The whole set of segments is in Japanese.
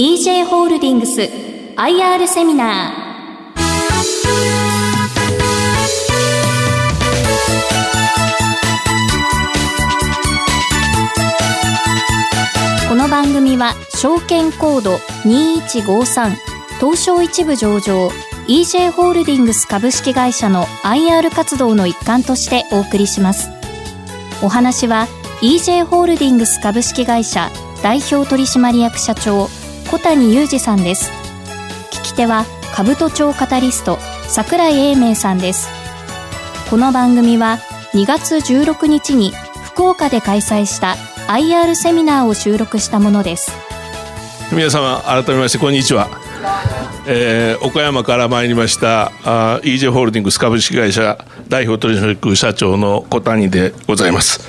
EJ ホールディングス IR セミナーこの番組は証券コード2153東証一部上場 EJ ホールディングス株式会社の IR 活動の一環としてお送りします。お話は EJ ホールディングス株式会社代表取締役社長小谷裕二さんです。聞き手は兜町カタリスト櫻井英明さんです。この番組は2月16日に福岡で開催した IR セミナーを収録したものです。皆様改めましてこんにちは、えー、岡山から参りましたあー EJ ホールディングス株式会社代表取締役社長の小谷でございます、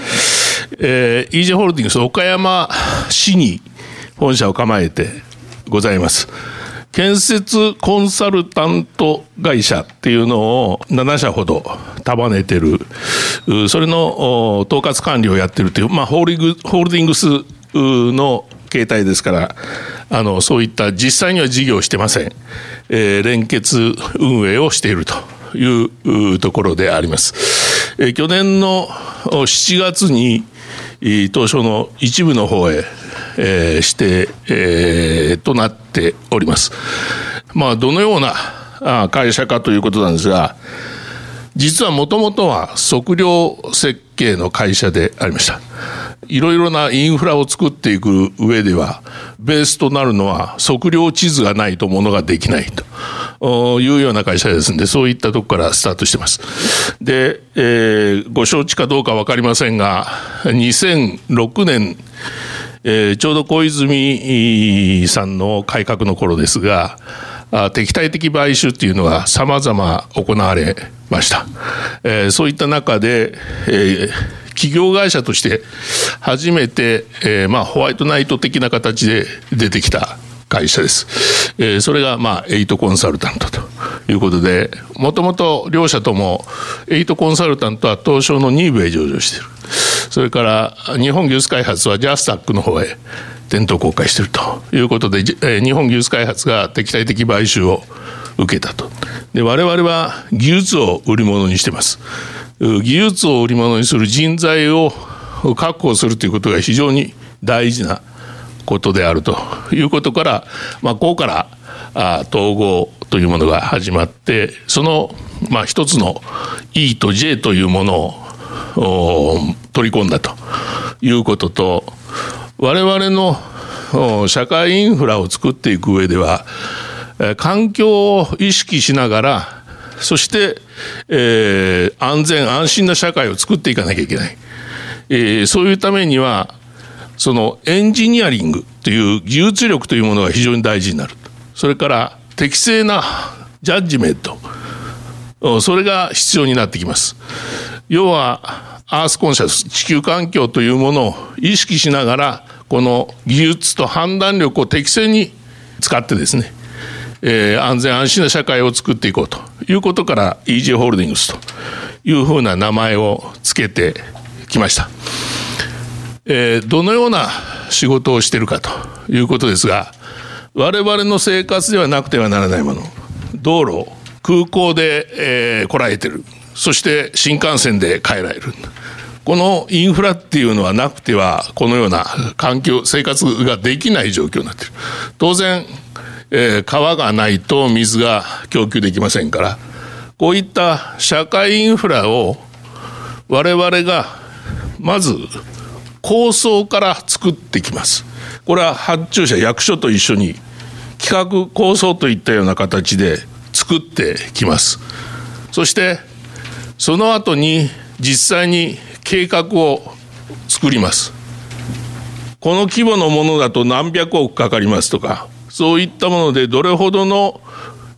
えー、EJ ホールディングス岡山市に本社を構えてございます。建設コンサルタント会社っていうのを7社ほど束ねてる。それの統括管理をやってるという、まあ、ホールホールディングスの形態ですからあのそういった実際には事業してません、えー、連結運営をしているというところであります、えー、去年の7月に東証の一部の方へえー、指定、えー、となっております。まあ、どのような会社かということなんですが、実はもともとは測量設計の会社でありました。いろいろなインフラを作っていく上では、ベースとなるのは測量地図がないとものができないというような会社ですんで、そういったとこからスタートしてます。で、えー、ご承知かどうかわかりませんが、2006年えー、ちょうど小泉さんの改革の頃ですが、敵対的買収っていうのが様々行われました。えー、そういった中で、えー、企業会社として初めて、えー、まあホワイトナイト的な形で出てきた会社です。えー、それが、まあ、エイトコンサルタントということで、もともと両社とも、エイトコンサルタントは東証の2部へ上場している。それから日本技術開発はジャスタックの方へ店頭公開しているということで、え日本技術開発が敵対的買収を受けたと。で、我々は技術を売り物にしてます。技術を売り物にする人材を確保するということが非常に大事なことであると。いうことから、まあ、ここからあ統合というものが始まってその、まあ、一つの E と J というものを取り込んだと。いうことと我々の社会インフラを作っていく上では環境を意識しながらそして、えー、安全安心な社会を作っていかなきゃいけない、えー、そういうためにはそのエンジニアリングという技術力というものが非常に大事になる。それから適正なジャッジメント。それが必要になってきます。要はアースコンシャス地球環境というものを意識しながらこの技術と判断力を適正に使ってですね、えー、安全安心な社会を作っていこうということから EJ ホールディングスというふうな名前を付けてきました、えー、どのような仕事をしているかということですが我々の生活ではなくてはならないもの道路空港で、えー、来られてるそして新幹線で帰られる。このインフラっていうのはなくては、このような環境、生活ができない状況になってる。当然、えー、川がないと水が供給できませんから、こういった社会インフラを我々がまず構想から作ってきます。これは発注者、役所と一緒に企画構想といったような形で作ってきます。そしてその後に実際に計画を作ります。この規模のものだと何百億かかりますとか、そういったものでどれほどの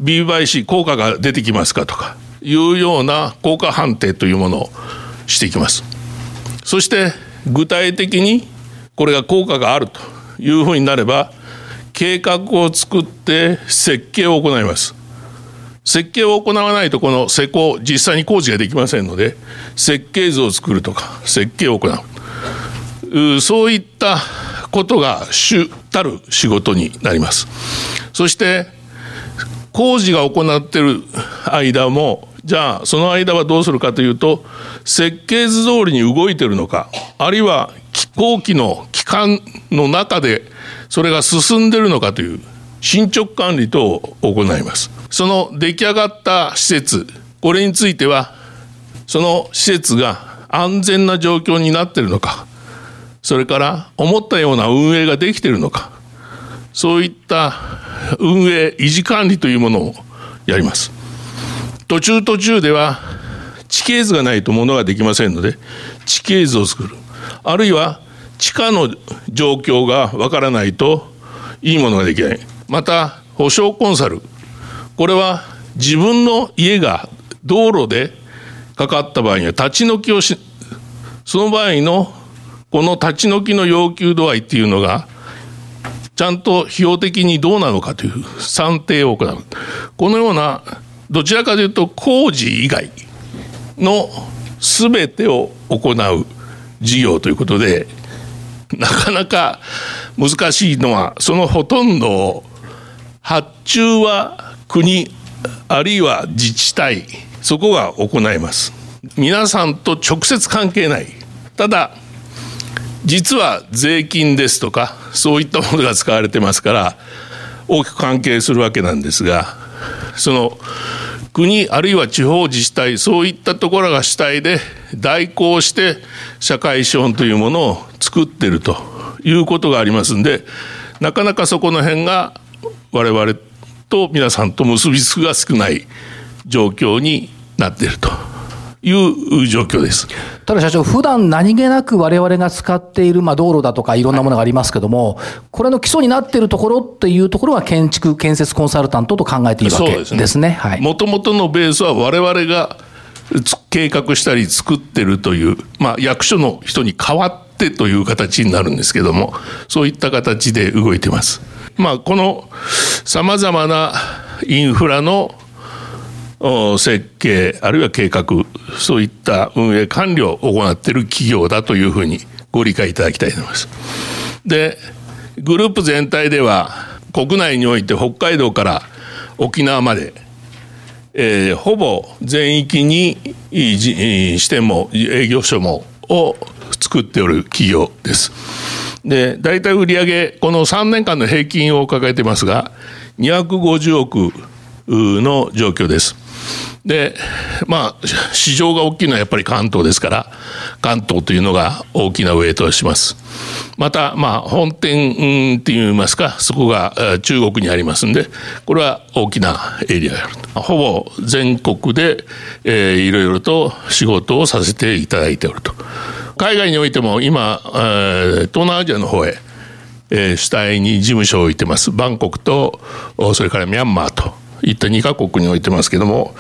B 倍 C 効果が出てきますかとかいうような効果判定というものをしていきます。そして具体的にこれが効果があるというふうになれば計画を作って設計を行います。設計を行わないとこの施工実際に工事ができませんので設計図を作るとか設計を行うそういったことが主たる仕事になりますそして工事が行っている間もじゃあその間はどうするかというと設計図通りに動いてるのかあるいは後期の期間の中でそれが進んでるのかという進捗管理等を行います。その出来上がった施設これについてはその施設が安全な状況になっているのかそれから思ったような運営ができているのかそういった運営維持管理というものをやります。途中途中では地形図がないとものができませんので地形図を作る。あるいは地下の状況がわからないといいものができない。また保証コンサル。これは自分の家が道路でかかった場合には立ち退きをしその場合のこの立ち退きの要求度合いっていうのがちゃんと費用的にどうなのかという算定を行う。このようなどちらかというと工事以外の全てを行う事業ということでなかなか難しいのはそのほとんどを発注は国あるいは自治体そこが行います。皆さんと直接関係ない。ただ実は税金ですとかそういったものが使われてますから大きく関係するわけなんですがその国あるいは地方自治体そういったところが主体で代行して社会資本というものを作ってるということがありますんでなかなかそこの辺が我々と皆さんと結びつくが少ない状況になっていると。いう状況です。ただ社長、普段何気なく我々が使っている、まあ、道路だとかいろんなものがありますけども、はい、これの基礎になっているところっていうところは建築、建設コンサルタントと考えていいわけですね。もともとのベースは我々が計画したり作ってるという、まあ、役所の人に代わってという形になるんですけども、そういった形で動いてます。まあ、この様々なインフラの設計あるいは計画そういった運営管理を行っている企業だというふうにご理解いただきたいと思います。でグループ全体では国内において北海道から沖縄まで、えー、ほぼ全域に支店も営業所もを作っておる企業です。で大体売上この3年間の平均を抱えてますが250億の状況です。でまあ市場が大きいのはやっぱり関東ですから関東というのが大きなウェイトをします。またまあ本店っていいますかそこが中国にありますんでこれは大きなエリアがあるほぼ全国で、えー、いろいろと仕事をさせていただいておると。海外においても今、えー、東南アジアの方へえー、主体に事務所を置いてます。バンコクとそれからミャンマーといった2カ国に置いてますけども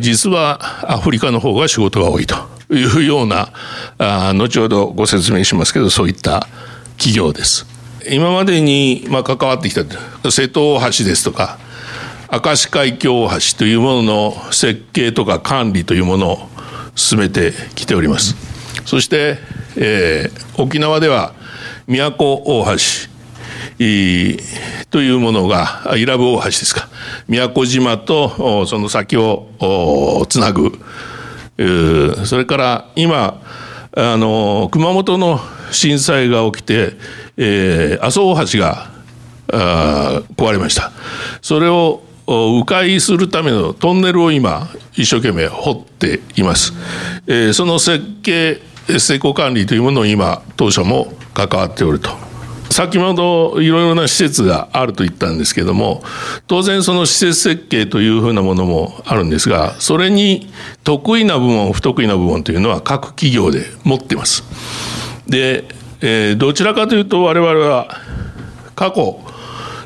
実はアフリカの方が仕事が多いというようなあ後ほどご説明しますけどそういった企業です。今までにまあ関わってきた瀬戸大橋ですとか明石海峡大橋というものの設計とか管理というものを進めてきております。そして、えー、沖縄では宮古大橋というものが伊良部大橋ですか。宮古島とその先をつなぐ。それから今あの熊本の震災が起きて、えー、阿蘇大橋が壊れました。それを迂回するためのトンネルを今一生懸命掘っています、えー、その設計施工管理というものを今当社も関わっておると。先ほどいろいろな施設があると言ったんですけども当然その施設設計というふうなものもあるんですがそれに得意な部門不得意な部門というのは各企業で持ってます。で、えー、どちらかというと我々は過去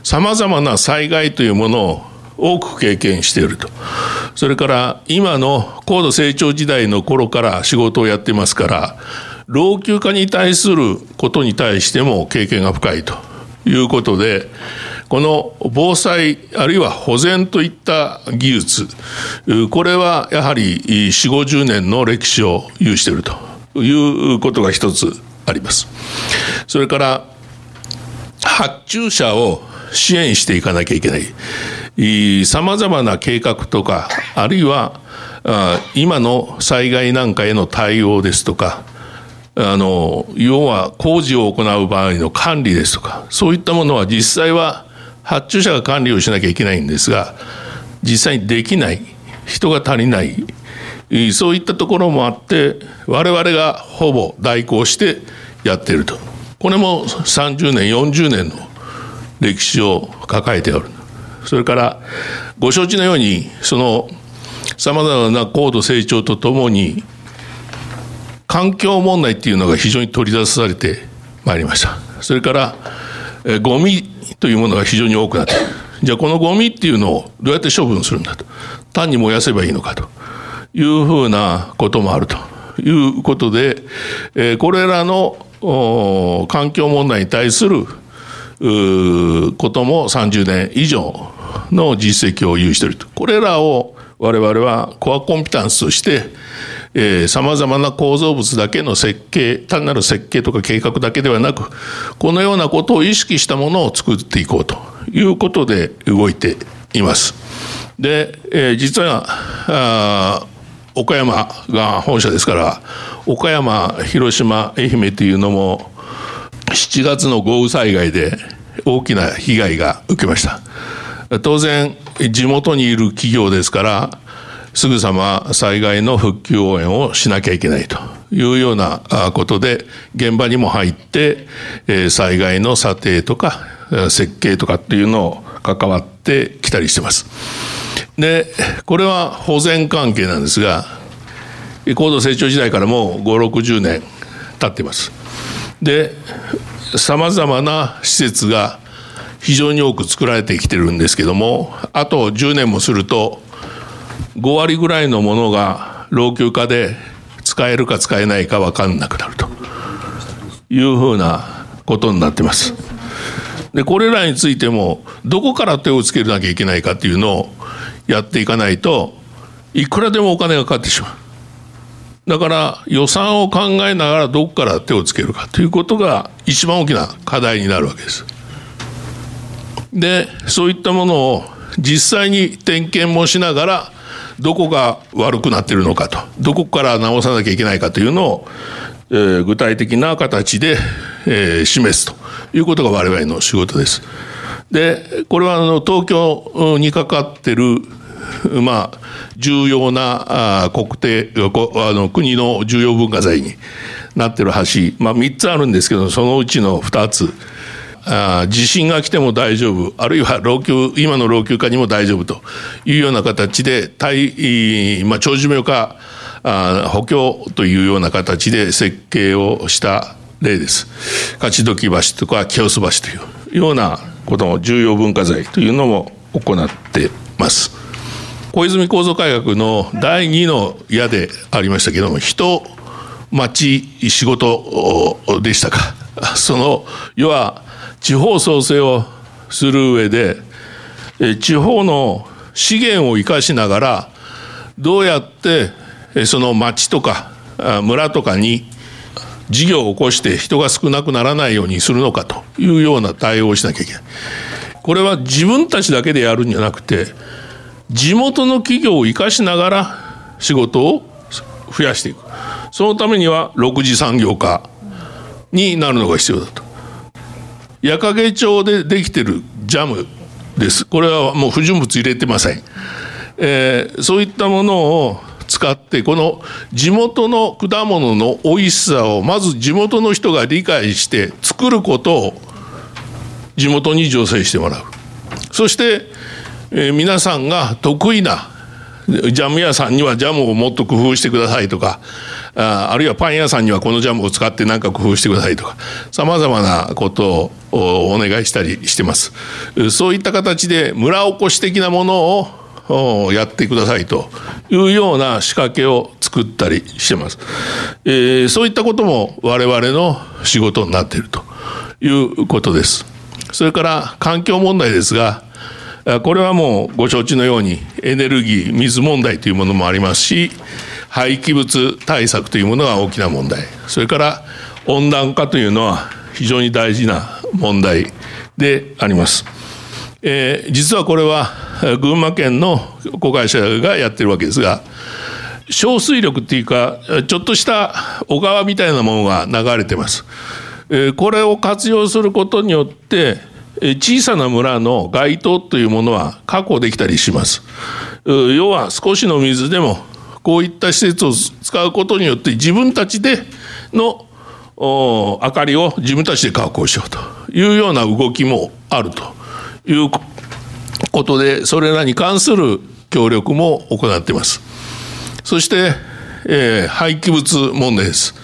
さまざまな災害というものを多く経験しているとそれから今の高度成長時代の頃から仕事をやってますから老朽化に対することに対しても経験が深いということでこの防災あるいは保全といった技術これはやはり4 5 0年の歴史を有しているということが一つあります。それから発注者を支援していかなきゃいけないさまざまな計画とかあるいは今の災害なんかへの対応ですとかあの要は工事を行う場合の管理ですとかそういったものは実際は発注者が管理をしなきゃいけないんですが実際にできない人が足りないそういったところもあって我々がほぼ代行してやっていると。これも30年40年の歴史を抱えておる。それからご承知のようにそのさまざまな高度成長とともに環境問題っていうのが非常に取り出されてまいりました。それからえゴミというものが非常に多くなってじゃあこのゴミっていうのをどうやって処分するんだと。単に燃やせばいいのかと。いうふうなこともあると。いうことで、えこれらの環境問題に対することも30年以上の実績を有していると。これらを我々はコアコンピタンスとしてさまざまな構造物だけの設計単なる設計とか計画だけではなくこのようなことを意識したものを作っていこうということで動いています。で、えー、実は岡山が本社ですから岡山広島愛媛というのも7月の豪雨災害で大きな被害が受けました当然地元にいる企業ですからすぐさま災害の復旧応援をしなきゃいけないというようなことで現場にも入って災害の査定とか設計とかっていうのを関わってきたりしてます。でこれは保全関係なんですが高度成長時代からもう560年経っていますでさまざまな施設が非常に多く作られてきてるんですけどもあと10年もすると5割ぐらいのものが老朽化で使えるか使えないか分かんなくなるというふうなことになってます。でこれらについてもどこから手をつけなきゃいけないかっていうのをやっていかないといくらでもお金がかかってしまう。だから予算を考えながらどこから手をつけるかということが一番大きな課題になるわけです。でそういったものを実際に点検もしながらどこが悪くなっているのかとどこから直さなきゃいけないかというのを、えー、具体的な形で、えー、示すということが我々の仕事です。でこれはあの東京にかかってるまあ、重要なあ国定あの国の重要文化財になってる橋、まあ、3つあるんですけどそのうちの2つあ地震が来ても大丈夫あるいは老朽今の老朽化にも大丈夫というような形で対、まあ、長寿命化あ補強というような形で設計をした例です。勝どき橋とか清洲橋というようなことも重要文化財というのも行ってます。小泉構造改革の第2の矢でありましたけども人町仕事でしたかその要は地方創生をする上で地方の資源を生かしながらどうやってその町とか村とかに事業を起こして人が少なくならないようにするのかというような対応をしなきゃいけない。これは自分たちだけでやるんじゃなくて地元の企業を生かしながら仕事を増やしていくそのためには6次産業化になるのが必要だと矢掛町でできてるジャムです。これはもう不純物入れてません、えー、そういったものを使ってこの地元の果物の美味しさをまず地元の人が理解して作ることを地元に助成してもらう。そしてえー、皆さんが得意なジャム屋さんにはジャムをもっと工夫してくださいとかあるいはパン屋さんにはこのジャムを使って何か工夫してくださいとかさまざまなことをお願いしたりしてます。そういった形で村おこし的なものをやってくださいというような仕掛けを作ったりしてます、え、そういったことも我々の仕事になっているということです。それから環境問題ですがこれはもうご承知のようにエネルギー水問題というものもありますし廃棄物対策というものが大きな問題それから温暖化というのは非常に大事な問題であります。えー、実はこれは群馬県の子会社がやってるわけですが、小水力っていうか、ちょっとした小川みたいなものが流れてます。え、これを活用することによって、小さな村の街灯というものは確保できたりします。要は少しの水でもこういった施設を使うことによって自分たちでの明かりを自分たちで確保しようというような動きもあるということでそれらに関する協力も行っています。そして、えー、廃棄物問題です。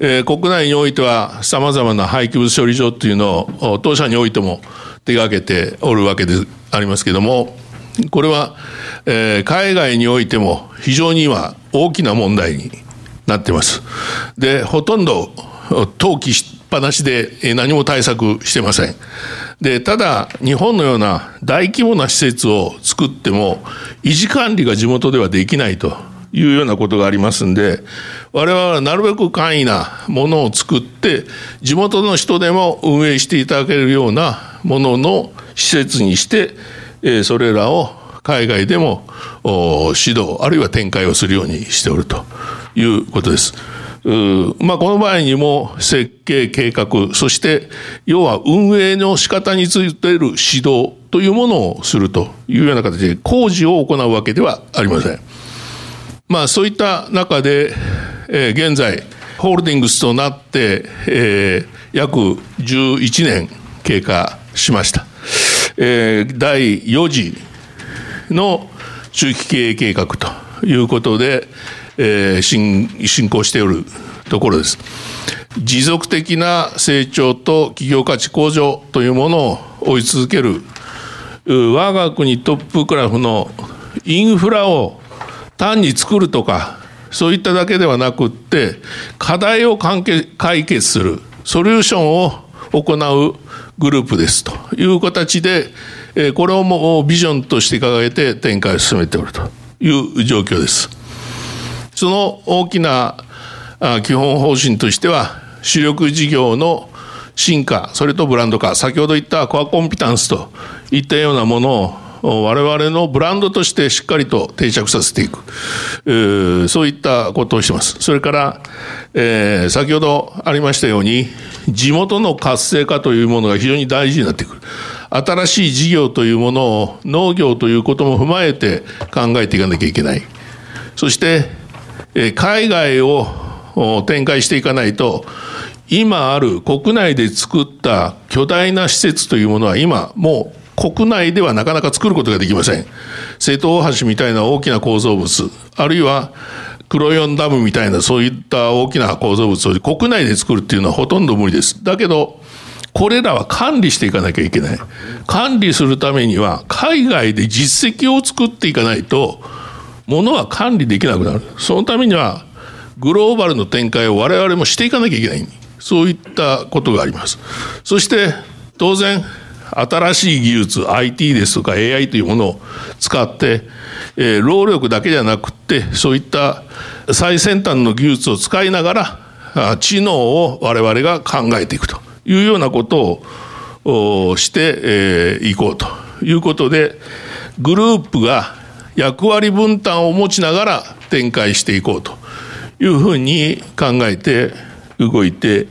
えー、国内においてはさまざまな廃棄物処理場というのを当社においても手がけておるわけでありますけれどもこれは、えー、海外においても非常に今大きな問題になってます。でほとんど投棄しっぱなしで何も対策してません。でただ日本のような大規模な施設を作っても維持管理が地元ではできないというようなことがありますんで我々はなるべく簡易なものを作って地元の人でも運営していただけるようなものの施設にしてそれらを海外でも指導あるいは展開をするようにしておるということです。まあ、この場合にも設計計画そして要は運営の仕方についている指導というものをするというような形で工事を行うわけではありません。まあ、そういった中で、えー、現在ホールディングスとなって、えー、約11年経過しました。えー、第4次の中期経営計画ということで、えー、進進行しておるところです。持続的な成長と企業価値向上というものを追い続ける我が国トップクラフのインフラを単に作るとかそういっただけではなくって課題を解決するソリューションを行うグループですという形でこれをもビジョンとして掲げて展開を進めておるという状況です。その大きな基本方針としては主力事業の進化それとブランド化先ほど言ったコアコンピタンスといったようなものを我々のブランドとしてしっかりと定着させていく、そういったことをしてます。それから、えー、先ほどありましたように、地元の活性化というものが非常に大事になってくる。新しい事業というものを農業ということも踏まえて考えていかなきゃいけない。そして、えー、海外を展開していかないと、今ある国内で作った巨大な施設というものは今もう国内ではなかなか作ることができません。瀬戸大橋みたいな大きな構造物、あるいは黒ヨンダムみたいなそういった大きな構造物を国内で作るっていうのはほとんど無理です。だけど、これらは管理していかなきゃいけない。管理するためには海外で実績を作っていかないと、ものは管理できなくなる。そのためにはグローバルの展開を我々もしていかなきゃいけない。そういったことがあります。そして当然新しい技術 IT ですとか AI というものを使って、えー、労力だけじゃなくってそういった最先端の技術を使いながら知能を我々が考えていくというようなことをしてい、えー、こうということでグループが役割分担を持ちながら展開していこうというふうに考えて動いて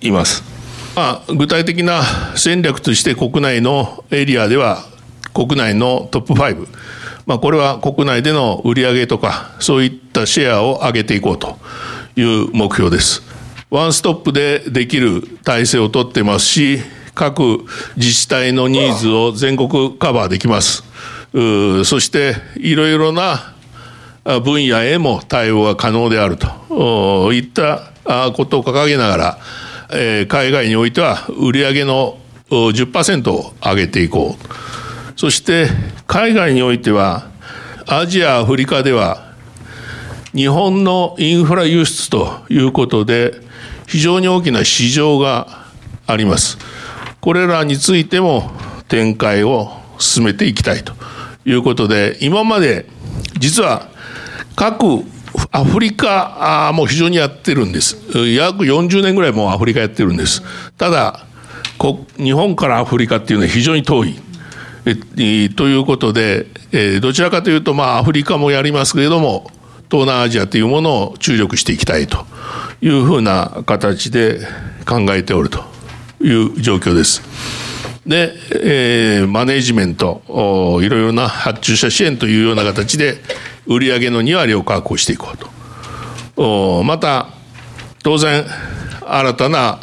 います。まあ、具体的な戦略として国内のエリアでは国内のトップ5、まあ、これは国内での売り上げとかそういったシェアを上げていこうという目標です。ワンストップでできる体制をとってますし各自治体のニーズを全国カバーできます。そしていろいろな分野へも対応が可能であるといったことを掲げながらえー、海外においては売上の10%を上げていこう。そして海外においてはアジアアフリカでは日本のインフラ輸出ということで非常に大きな市場があります。これらについても展開を進めていきたいということで今まで実は各アフリカも非常にやってるんです。約40年ぐらいもうアフリカやってるんです。ただ、日本からアフリカっていうのは非常に遠い。えということで、えどちらかというと、まあ、アフリカもやりますけれども、東南アジアというものを注力していきたいというふうな形で考えておるという状況です。で、えー、マネジメントいろいろな発注者支援というような形で売上の2割を確保していこうとまた当然新たな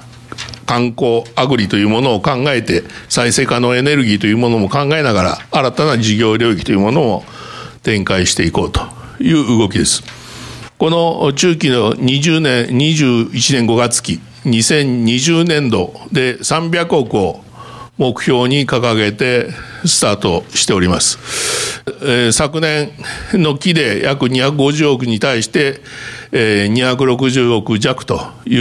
観光アグリというものを考えて再生可能エネルギーというものも考えながら新たな事業領域というものを展開していこうという動きです。この中期の20年21年5月期2020年度で300億を目標に掲げてスタートしております。えー、昨年の期で約250億に対して、えー、260億弱とい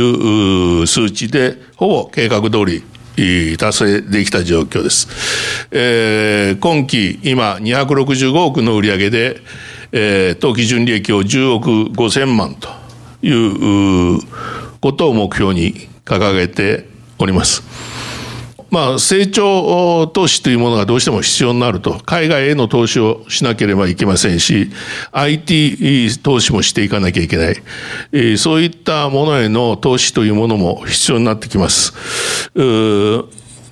う数値でほぼ計画通り達成できた状況です。えー、今期今265億の売上で、えー、当期純利益を10億5000万ということを目標に掲げております。まあ、成長投資というものがどうしても必要になると、海外への投資をしなければいけませんし、IT 投資もしていかなきゃいけない。そういったものへの投資というものも必要になってきます。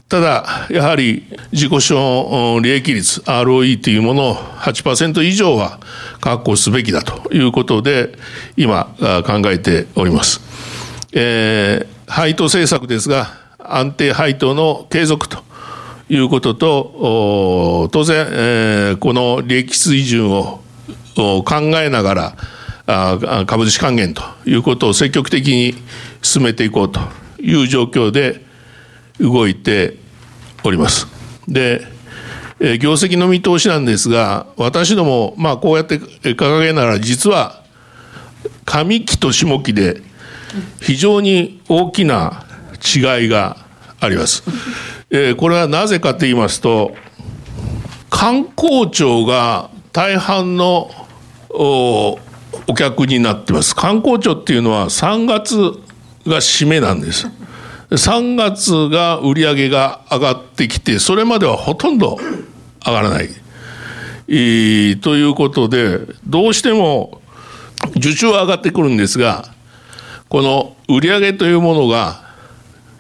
ただ、やはり自己資本利益率 ROE というものを8%以上は確保すべきだということで、今考えております。えー、配当政策ですが、安定配当の継続ということと、当然、えー、この利益水準を考えながら、あ株主還元ということを積極的に進めていこうという状況で動いております。で、え業績の見通しなんですが、私ども、まあ、こうやって掲げながら、実は上期と下期で非常に大きな違いがあります。えー、これはなぜかと言いますと、観光庁が大半のお客になってます。観光庁っていうのは3月が締めなんです。3月が売り上げが上がってきて、それまではほとんど上がらない。えー、ということで、どうしても受注は上がってくるんですが、この売り上げというものが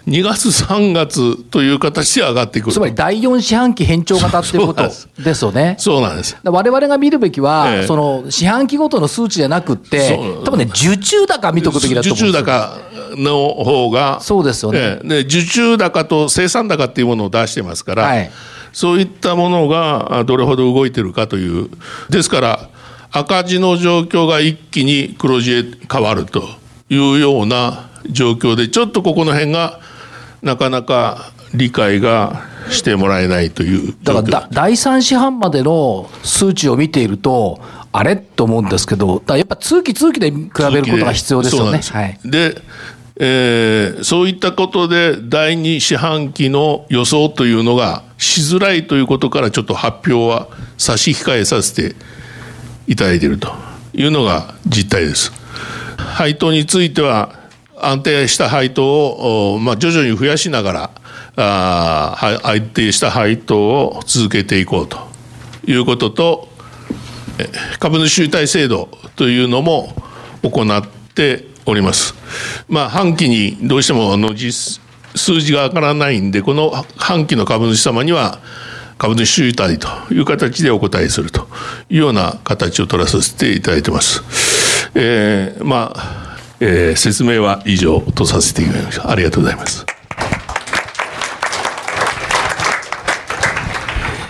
2月、3月という形で上がってくるつまり第4四半期変調型っていうことですよね。そうなんです。われわれが見るべきは、ええ、その四半期ごとの数値じゃなくて、多分ね、受注高見とくべきだと思うんです受注高の方が、そうですよね、え、で受注高と生産高っていうものを出してますから、はい、そういったものがどれほど動いてるかという、ですから、赤字の状況が一気に黒字へ変わると。いうような状況でちょっとここの辺がなかなか理解がしてもらえないというだから第3四半までの数値を見ているとあれ？と思うんですけどやっぱ通期通期で比べることが必要ですよね。でえー、そういったことで第2四半期の予想というのがしづらいということからちょっと発表は差し控えさせていただいているというのが実態です。配当については安定した配当を、まあ、徐々に増やしながらあ安定した配当を続けていこうということと株主優待制度というのも行っております。まあ、半期にどうしてもあの実数字が上がらないんでこの半期の株主様には株主優待という形でお答えするというような形を取らさせていただいてます。えー、まあ、えー、説明は以上とさせていただきました。ありがとうございます。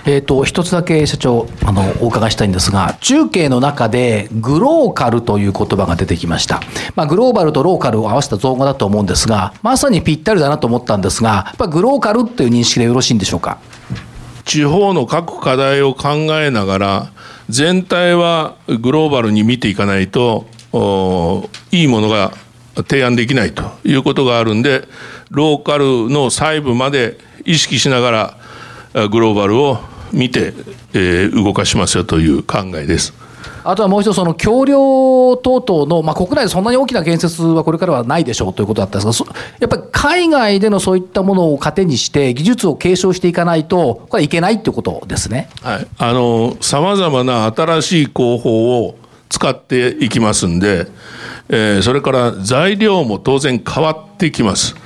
えーと、一つだけ社長あのお伺いしたいんですが中継の中でグローカルという言葉が出てきました、まあ、グローバルとローカルを合わせた造語だと思うんですがまさにぴったりだなと思ったんですがやっぱグローカルという認識でよろしいんでしょうか？地方の各課題を考えながら全体はグローバルに見ていかないといいものが提案できないということがあるんでローカルの細部まで意識しながらグローバルを見て、えー、動かしますよという考えです。あとはもう一つ、その橋梁等々の、まあ、国内でそんなに大きな建設はこれからはないでしょうということだったんですが、やっぱり海外でのそういったものを糧にして、技術を継承していかないと、これはいけないということですね。はい、あの、さまざまな新しい工法を使っていきますんで、えー、それから材料も当然変わってきます。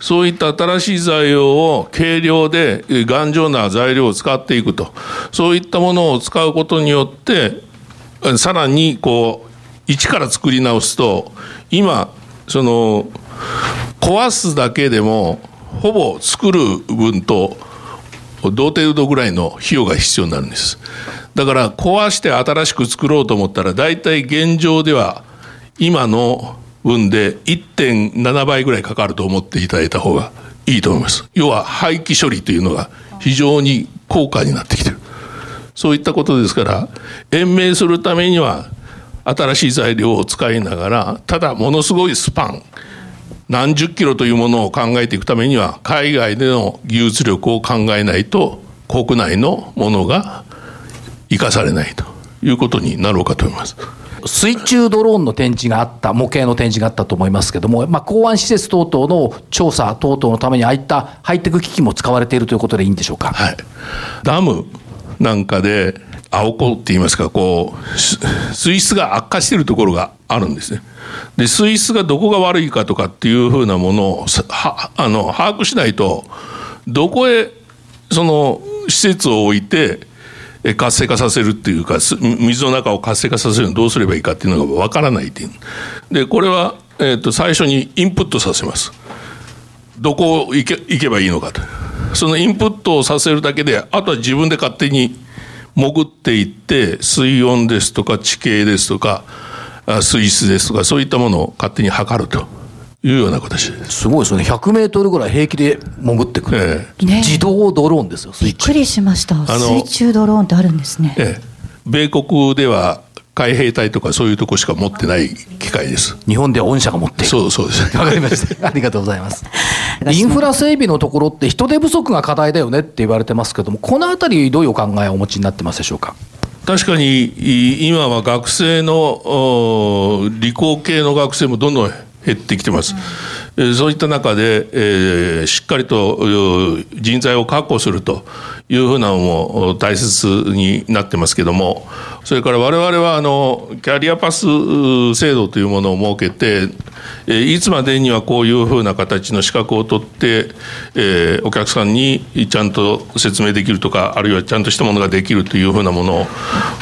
そういった新しい材料を軽量で頑丈な材料を使っていくと。そういったものを使うことによって、さらにこう、一から作り直すと、今、その、壊すだけでも、ほぼ作る分と同程度ぐらいの費用が必要になるんです。だから壊して新しく作ろうと思ったら大体現状では今の分で1.7倍ぐらいかかると思っていただいた方がいいと思います。要は廃棄処理というのが非常に高価になってきてる。そういったことですから、延命するためには新しい材料を使いながら、ただものすごいスパン、何十キロというものを考えていくためには、海外での技術力を考えないと、国内のものが生かされないということになろうかと思います。水中ドローンの展示があった、模型の展示があったと思いますけれども、まあ、港湾施設等々の調査等々のために、ああいったハイテク機器も使われているということでいいんでしょうか？はい、ダムなんかで、青子って言いますか、こう、水質が悪化しているところがあるんですね。で、水質がどこが悪いかとかっていうふうなものを、はあの、把握しないと、どこへ、その、施設を置いて、活性化させるっていうか水の中を活性化させるのどうすればいいかっていうのがわからないっていう。でこれは、えーと、最初にインプットさせます。どこ行け行けばいいのかと。そのインプットをさせるだけであとは自分で勝手に潜っていって水温ですとか地形ですとか水質ですとかそういったものを勝手に測ると。いうような形です。すごいですよね。100メートルぐらい平気で潜ってくる、ええ、自動ドローンですよびっくりしました。水中ドローンってあるんですね、ええ、米国では海兵隊とかそういうとこしか持ってない機械です。日本では御社が持っている。そうそうです。わかりました。ありがとうございます。インフラ整備のところって人手不足が課題だよねって言われてますけどもこのあたりどういうお考えをお持ちになってますでしょうか？確かに今は学生の理工系の学生もどんどん減ってきてます。うん、そういった中で、えー、しっかりと人材を確保するというふうなのも大切になってますけども、それから我々はあのキャリアパス制度というものを設けて、いつまでにはこういうふうな形の資格を取って、えー、お客さんにちゃんと説明できるとか、あるいはちゃんとしたものができるというふうなもの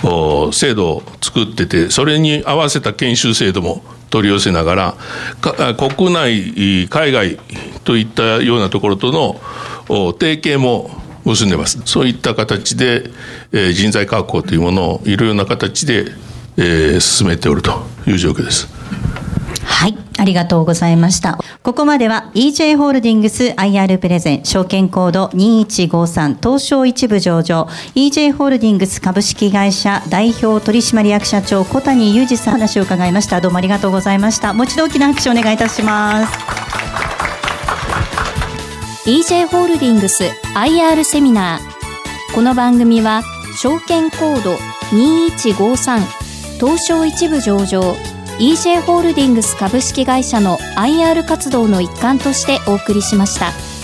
を、制度を作ってて、それに合わせた研修制度も取り寄せながら国内海外といったようなところとの提携も結んでますそういった形で、え人材確保というものをいろいろな形で、え進めておるという状況です。はい。ありがとうございました。ここまでは EJ ホールディングス IR プレゼン証券コード2153東証一部上場 EJ ホールディングス株式会社代表取締役社長小谷裕二さん話を伺いました。どうもありがとうございました。もう一度大きな拍手お願いいたします。EJ ホールディングス IR セミナー。この番組は証券コード2153東証一部上場 EJ ホールディングス株式会社の IR 活動の一環としてお送りしました。